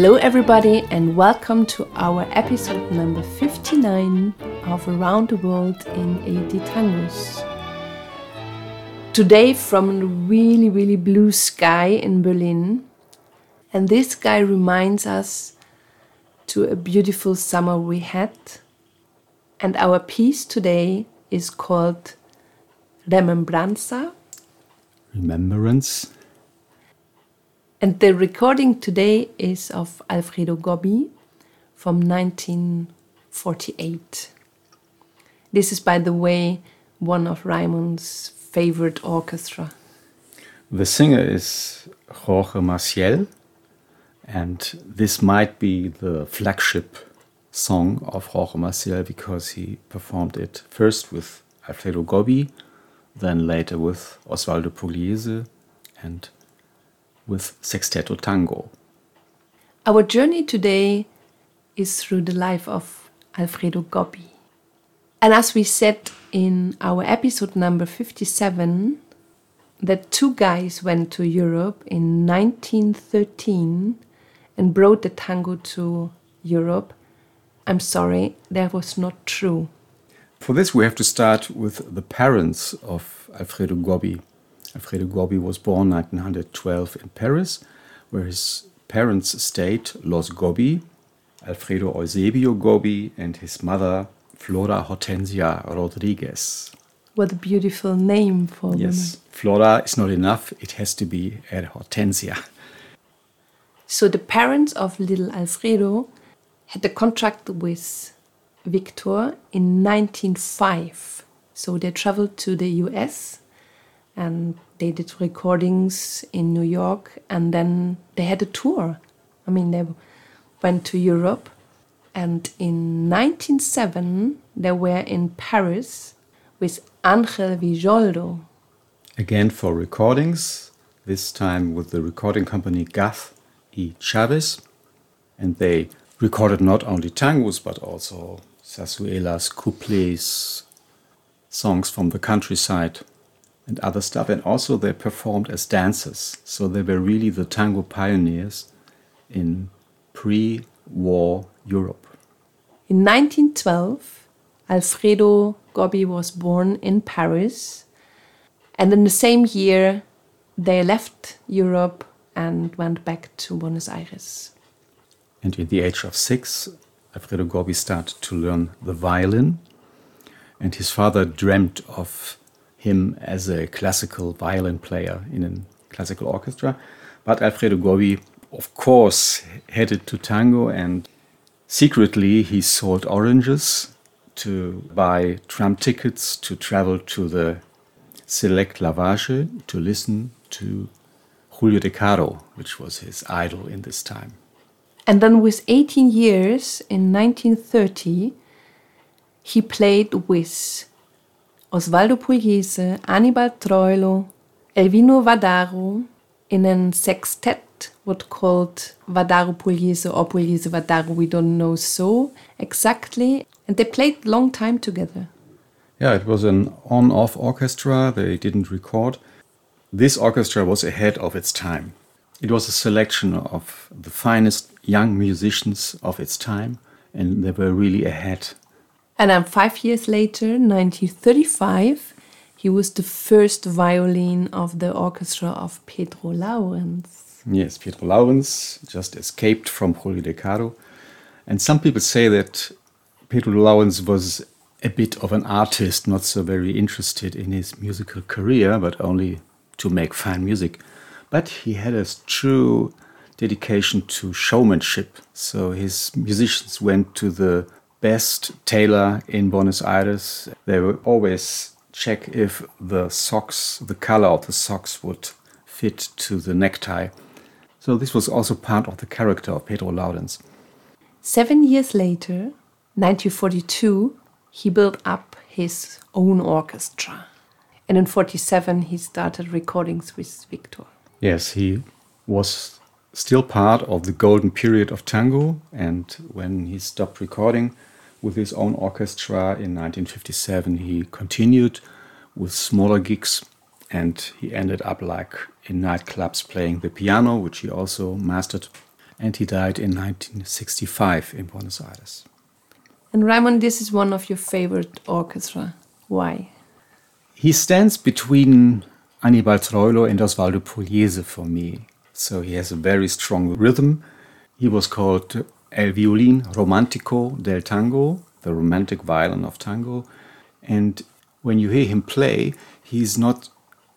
Hello, everybody, and welcome to our episode number 59 of Around the World in 80 Tangos. Today, from a really, really blue sky in Berlin, and this sky reminds us to a beautiful summer we had. And our piece today is called Remembranza. Remembrance. And the recording today is of Alfredo Gobbi from 1948. This is, by the way, one of Raimund's favorite orchestra. The singer is Jorge Maciel, and this might be the flagship song of Jorge Maciel because he performed it first with Alfredo Gobbi, then later with Osvaldo Pugliese, and with Sexteto Tango. Our journey today is through the life of Alfredo Gobbi. And as we said in our episode number 57, that two guys went to Europe in 1913 and brought the tango to Europe. I'm sorry, that was not true. For this, we have to start with the parents of Alfredo Gobbi. Alfredo Gobbi was born 1912 in Paris, where his parents stayed, Los Gobbi, Alfredo Eusebio Gobbi, and his mother, Flora Hortensia Rodriguez. What a beautiful name for Yes, Flora is not enough, it has to be a Hortensia. So the parents of little Alfredo had a contract with Victor in 1905. So they traveled to the US and they did recordings in New York and then they had a tour. I mean, they went to Europe and in 1907 they were in Paris with Angel Villoldo. Again for recordings, this time with the recording company Gath y Chavez, and they recorded not only tangos but also zarzuelas, couplets, songs from the countryside, and other stuff. And also they performed as dancers, so they were really the tango pioneers in pre-war Europe. In 1912, Alfredo Gobbi was born in Paris, and in the same year, they left Europe and went back to Buenos Aires. And at the age of six, Alfredo Gobbi started to learn the violin, and his father dreamt of him as a classical violin player in a classical orchestra. But Alfredo Gobbi, of course, headed to tango, and secretly he sold oranges to buy tram tickets to travel to the Select Lavalle to listen to Julio De Caro, which was his idol in this time. And then, with 18 years in 1930, he played with Osvaldo Pugliese, Anibal Troilo, Elvino Vardaro in a sextet, what called Vardaro Pugliese or Pugliese Vardaro, we don't know so exactly. And they played long time together. Yeah, it was an on off orchestra, they didn't record. This orchestra was ahead of its time. It was a selection of the finest young musicians of its time, and they were really ahead. And then five years later, 1935, he was the first violin of the orchestra of Pedro Laurenz. Yes, Pedro Laurenz just escaped from Julio De Caro. And some people say that Pedro Laurenz was a bit of an artist, not so very interested in his musical career, but only to make fine music. But he had a true dedication to showmanship. So his musicians went to the best tailor in Buenos Aires. They would always check if the socks, the color of the socks would fit to the necktie. So this was also part of the character of Pedro Laurenz. Seven years later, 1942, he built up his own orchestra. And in 47, he started recordings with Victor. Yes, he was still part of the golden period of tango, and when he stopped recording with his own orchestra in 1957, he continued with smaller gigs and he ended up like in nightclubs playing the piano, which he also mastered. and he died in 1965 in Buenos Aires. And Raimund, this is one of your favorite orchestra. Why? He stands between Anibal Troilo and Osvaldo Pugliese for me. So he has a very strong rhythm. He was called El Violin Romantico del Tango, the romantic violin of tango. And when you hear him play, he's not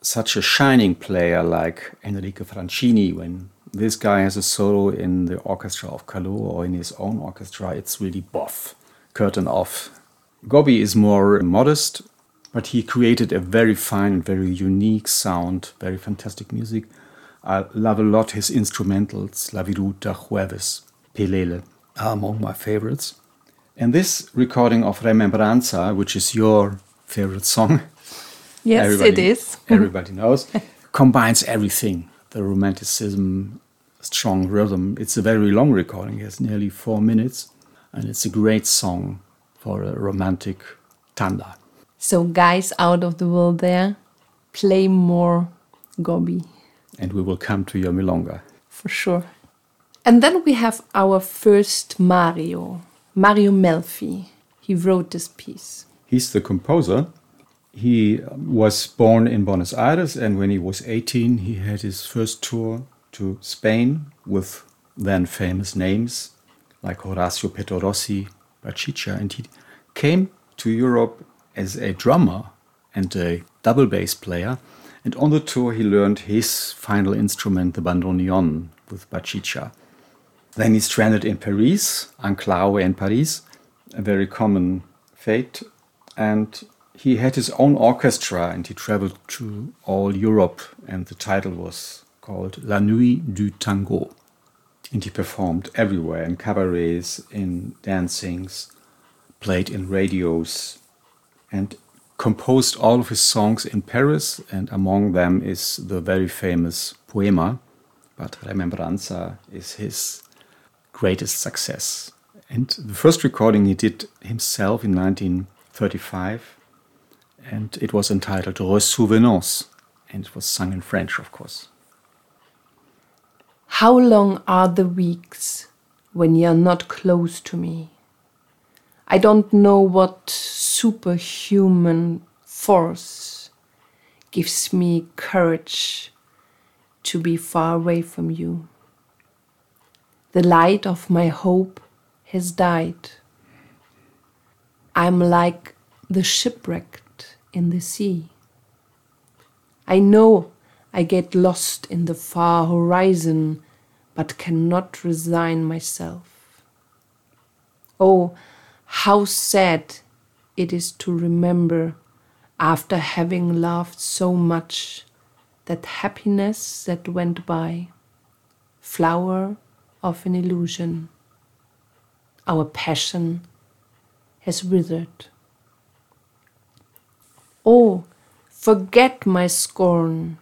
such a shining player like Enrico Francini. When this guy has a solo in the orchestra of Caló or in his own orchestra, it's really boff, curtain off. Gobbi is more modest, but he created a very fine, and very unique sound, very fantastic music. I love a lot his instrumentals, La Viruta, Jueves, Pelele are among my favorites. And this recording of Remembranza, which is your favorite song, Yes, everybody, it is. everybody knows, combines everything the romanticism, strong rhythm. It's a very long recording, it has nearly four minutes, and it's a great song for a romantic tanda. So, guys out of the world there, play more Gobbi. And we will come to your milonga. for sure. And then we have our first Mario, Mario Melfi. He wrote this piece. He's the composer. He was born in Buenos Aires, and when he was 18, he had his first tour to Spain with then famous names like Horacio Pettorossi, Bachicha, and he came to Europe as a drummer and a double bass player. And on the tour, he learned his final instrument, the bandoneon, with Bachicha. Then he stranded in Paris, Enclave in Paris, a very common fate. And he had his own orchestra and he traveled to all Europe. And the title was called La Nuit du Tango. And he performed everywhere in cabarets, in dancings, played in radios, and composed all of his songs in Paris. And among them is the very famous Poema. But Remembranza is his greatest success. And the first recording he did himself in 1935, and it was entitled Ressouvenance, and it was sung in French, of course. How long are the weeks when you're not close to me? I don't know what superhuman force gives me courage to be far away from you. The light of my hope has died. I'm like the shipwrecked in the sea. I know I get lost in the far horizon, but cannot resign myself. Oh, how sad it is to remember, after having loved so much, that happiness that went by, flower of an illusion. Our passion has withered. Oh, forget my scorn,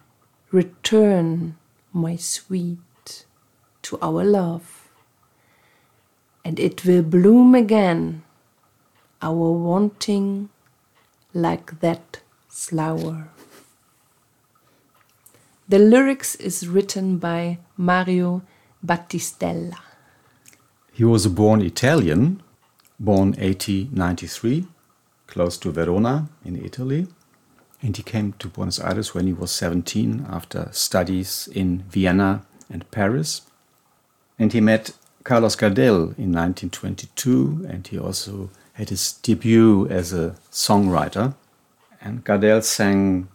return, my sweet, to our love, and it will bloom again, our wanting like that flower. The lyrics is written by Mario Battistella. He was a born Italian, born 1893, close to Verona in Italy. And he came to Buenos Aires when he was 17 after studies in Vienna and Paris. And he met Carlos Gardel in 1922, and he also had his debut as a songwriter. And Gardel sang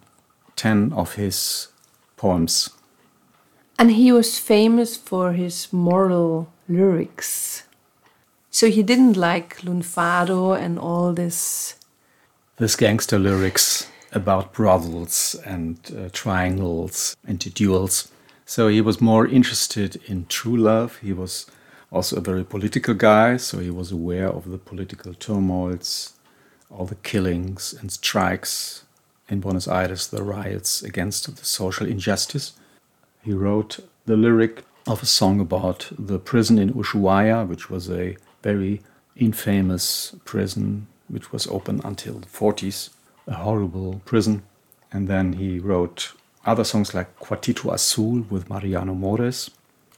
10 of his poems. And he was famous for his moral lyrics. So he didn't like Lunfardo and all this. This gangster lyrics about brothels and uh, triangles and duels. So he was more interested in true love. He was also a very political guy, so he was aware of the political turmoils, all the killings and strikes in Buenos Aires, the riots against the social injustice. He wrote the lyric of a song about the prison in Ushuaia, which was a very infamous prison which was open until the 40s, a horrible prison. And then he wrote other songs like Cuartito Azul with Mariano Mores,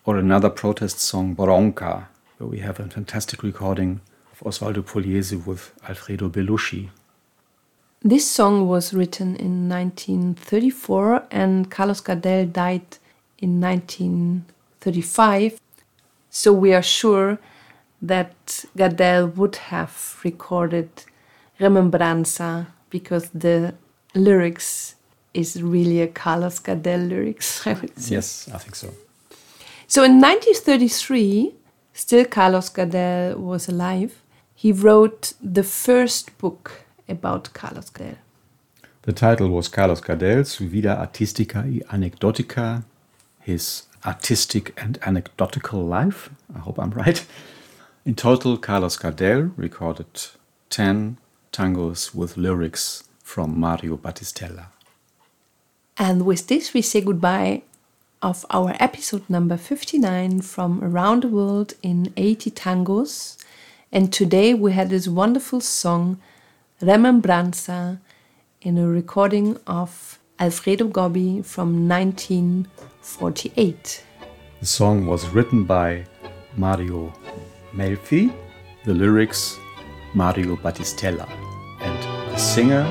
or another protest song, Bronca, where we have a fantastic recording of Osvaldo Pugliese with Alfredo Belusi. This song was written in 1934 and Carlos Gardel died in 1935. So we are sure that Gardel would have recorded Remembranza because the lyrics is really a Carlos Gardel lyrics. I would say. Yes, I think so. So in 1933, still Carlos Gardel was alive. He wrote the first book about Carlos Gardel. The title was Carlos Gardel's Vida Artistica y Anecdotica, his artistic and anecdotal life. I hope I'm right. In total, Carlos Gardel recorded 10 tangos with lyrics from Mario Battistella. And with this, we say goodbye of our episode number 59 from Around the World in 80 Tangos. And today we had this wonderful song, Remembranza, in a recording of Alfredo Gobbi from 1948. The song was written by Mario Melfi, the lyrics Mario Battistella, and the singer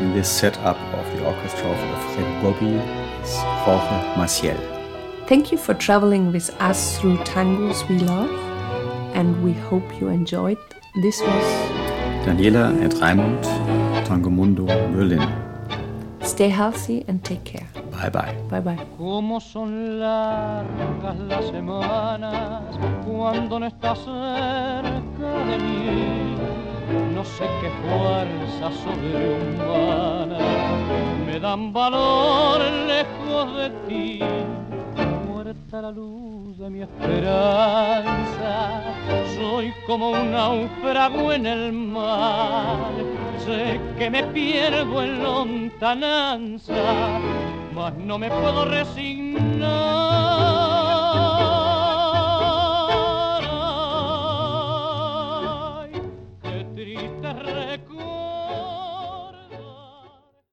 in this setup of the orchestra of Alfredo Gobbi is Jorge Maciel. Thank you for traveling with us through tangos we love, and we hope you enjoyed. This was Daniela and Raimund, Tangomundo, Berlin. Stay healthy and take care. Bye bye. Bye bye. Cómo son largas las semanas cuando no estás cerca de mí. No sé qué fuerza sobrehumana me dan valor lejos de ti. Muerta la luz de mi esperanza, soy como un náufrago en el mar. Sé que me pierdo en lontananza, mas no me puedo resignar